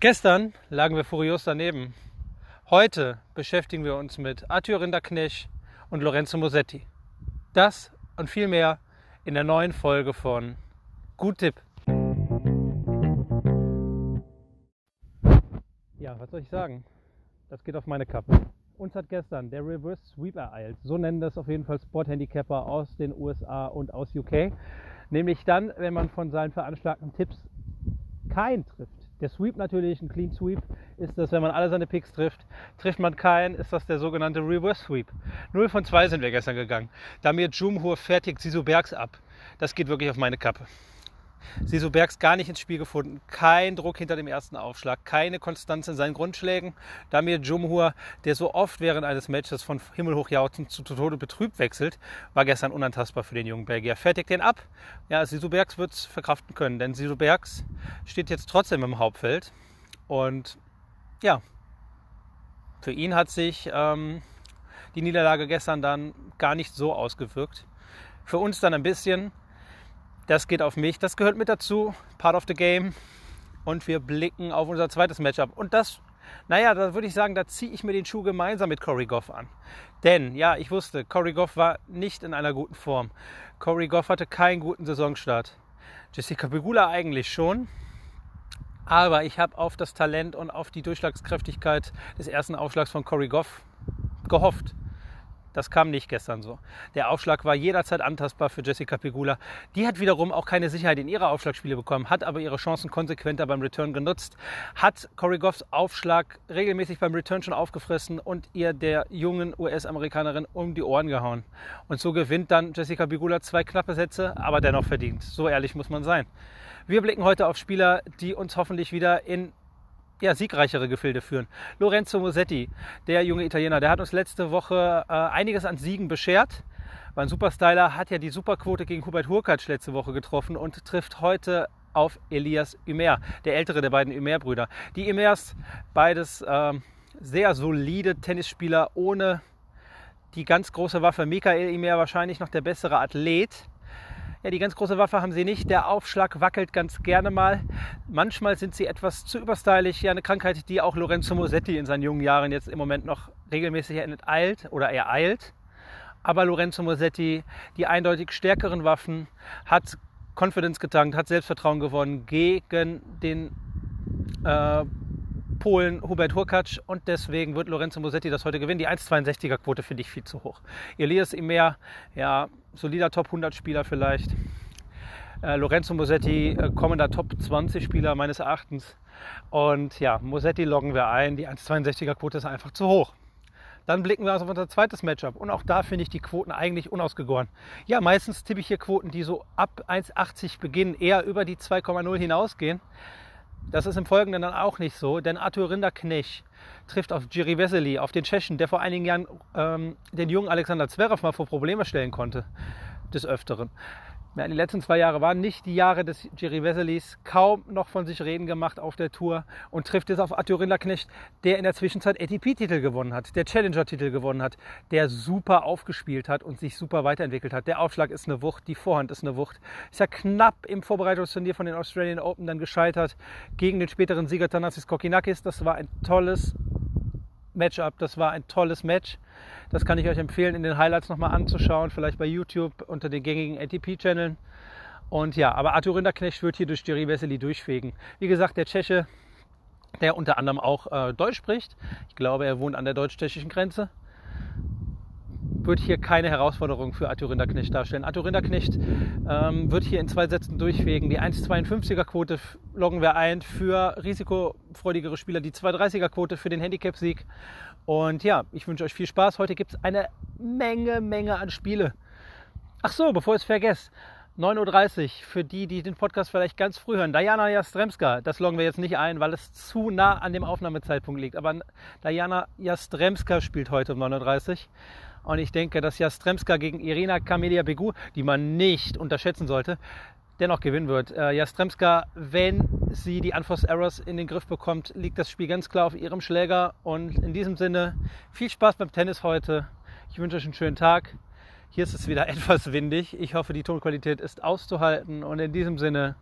Gestern lagen wir furios daneben. Heute beschäftigen wir uns mit Arthur Rinderknecht und Lorenzo Mosetti. Das und viel mehr in der neuen Folge von Gut Tipp. Ja, was soll ich sagen? Das geht auf meine Kappe. Uns hat gestern der Reverse Sweep ereilt. So nennen das auf jeden Fall Sporthandicapper aus den USA und aus UK. Nämlich dann, wenn man von seinen veranschlagten Tipps keinen trifft. Der Sweep natürlich, ein Clean Sweep, ist das, wenn man alle seine Picks trifft. Trifft man keinen, ist das der sogenannte Reverse Sweep. 0 von 2 sind wir gestern gegangen. Damir Jumhur fertigt Sisu Bergs ab. Das geht wirklich auf meine Kappe. Sisu Bergs gar nicht ins Spiel gefunden. Kein Druck hinter dem ersten Aufschlag, keine Konstanz in seinen Grundschlägen. Damir Jumhur, der so oft während eines Matches von himmelhoch jauzend zu Tode betrübt wechselt, war gestern unantastbar für den jungen Belgier. Fertigt den ab. Ja, Sisu Bergs wird es verkraften können, denn Sisu Bergs steht jetzt trotzdem im Hauptfeld. Und ja, für ihn hat sich ähm, die Niederlage gestern dann gar nicht so ausgewirkt. Für uns dann ein bisschen. Das geht auf mich. Das gehört mit dazu. Part of the game. Und wir blicken auf unser zweites Matchup. Und das, naja, da würde ich sagen, da ziehe ich mir den Schuh gemeinsam mit Corey Goff an. Denn, ja, ich wusste, Corey Goff war nicht in einer guten Form. Corey Goff hatte keinen guten Saisonstart. Jessica Pegula eigentlich schon. Aber ich habe auf das Talent und auf die Durchschlagskräftigkeit des ersten Aufschlags von Corey Goff gehofft. Das kam nicht gestern so. Der Aufschlag war jederzeit antastbar für Jessica Pegula. Die hat wiederum auch keine Sicherheit in ihre Aufschlagspiele bekommen, hat aber ihre Chancen konsequenter beim Return genutzt, hat Corey Goffs Aufschlag regelmäßig beim Return schon aufgefressen und ihr der jungen US-Amerikanerin um die Ohren gehauen. Und so gewinnt dann Jessica Pegula zwei knappe Sätze, aber dennoch verdient. So ehrlich muss man sein. Wir blicken heute auf Spieler, die uns hoffentlich wieder in ja, siegreichere Gefilde führen. Lorenzo Mosetti, der junge Italiener, der hat uns letzte Woche äh, einiges an Siegen beschert. War ein Superstyler, hat ja die Superquote gegen Hubert Hurkacz letzte Woche getroffen und trifft heute auf Elias Ümer, der ältere der beiden Ümer-Brüder. Die Ümers, beides äh, sehr solide Tennisspieler ohne die ganz große Waffe. Michael Ümer wahrscheinlich noch der bessere Athlet. Ja, die ganz große Waffe haben sie nicht. Der Aufschlag wackelt ganz gerne mal. Manchmal sind sie etwas zu überstylisch. Ja, eine Krankheit, die auch Lorenzo Mosetti in seinen jungen Jahren jetzt im Moment noch regelmäßig enteilt oder ereilt. Aber Lorenzo Mosetti, die eindeutig stärkeren Waffen, hat Confidence getankt, hat Selbstvertrauen gewonnen gegen den äh, Polen Hubert Hurkacz und deswegen wird Lorenzo Mosetti das heute gewinnen. Die 1,62er Quote finde ich viel zu hoch. Elias Imer, ja, solider Top 100 Spieler vielleicht. Äh, Lorenzo Mosetti, äh, kommender Top 20 Spieler meines Erachtens. Und ja, Mosetti loggen wir ein. Die 1,62er Quote ist einfach zu hoch. Dann blicken wir also auf unser zweites Matchup. Und auch da finde ich die Quoten eigentlich unausgegoren. Ja, meistens tippe ich hier Quoten, die so ab 1,80 beginnen, eher über die 2,0 hinausgehen. Das ist im Folgenden dann auch nicht so, denn Arthur Rinderknecht trifft auf Jiri Vesely, auf den Tschechen, der vor einigen Jahren ähm, den jungen Alexander Zverev mal vor Probleme stellen konnte, des Öfteren. Ja, die letzten zwei Jahre waren nicht die Jahre des Jerry Wesselis, kaum noch von sich reden gemacht auf der Tour und trifft jetzt auf Arthur Rinderknecht, der in der Zwischenzeit ATP-Titel gewonnen hat, der Challenger-Titel gewonnen hat, der super aufgespielt hat und sich super weiterentwickelt hat. Der Aufschlag ist eine Wucht, die Vorhand ist eine Wucht. Ist ja knapp im Vorbereitungsturnier von den Australian Open dann gescheitert gegen den späteren Sieger Thanasis Kokinakis. Das war ein tolles Matchup, das war ein tolles Match. Das kann ich euch empfehlen, in den Highlights nochmal anzuschauen, vielleicht bei YouTube unter den gängigen ATP-Channeln. Und ja, aber Arthur Rinderknecht wird hier durch Jerry Vesely durchfegen. Wie gesagt, der Tscheche, der unter anderem auch äh, Deutsch spricht. Ich glaube, er wohnt an der deutsch-tschechischen Grenze wird hier keine Herausforderung für Arthur Rinderknecht darstellen. Arthur Rinderknecht ähm, wird hier in zwei Sätzen durchwegen. Die 1,52er Quote loggen wir ein für risikofreudigere Spieler, die 2,30er Quote für den Handicap-Sieg. Und ja, ich wünsche euch viel Spaß. Heute gibt es eine Menge, Menge an Spiele. Ach so, bevor ich es vergesse. 9.30 Uhr für die, die den Podcast vielleicht ganz früh hören. Diana Jastremska, das loggen wir jetzt nicht ein, weil es zu nah an dem Aufnahmezeitpunkt liegt. Aber Diana Jastremska spielt heute um 9.30 Uhr. Und ich denke, dass Jastremska gegen Irina Camelia Begu, die man nicht unterschätzen sollte, dennoch gewinnen wird. Äh, Jastremska, wenn sie die Unforced Errors in den Griff bekommt, liegt das Spiel ganz klar auf ihrem Schläger. Und in diesem Sinne, viel Spaß beim Tennis heute. Ich wünsche euch einen schönen Tag. Hier ist es wieder etwas windig. Ich hoffe, die Tonqualität ist auszuhalten. Und in diesem Sinne,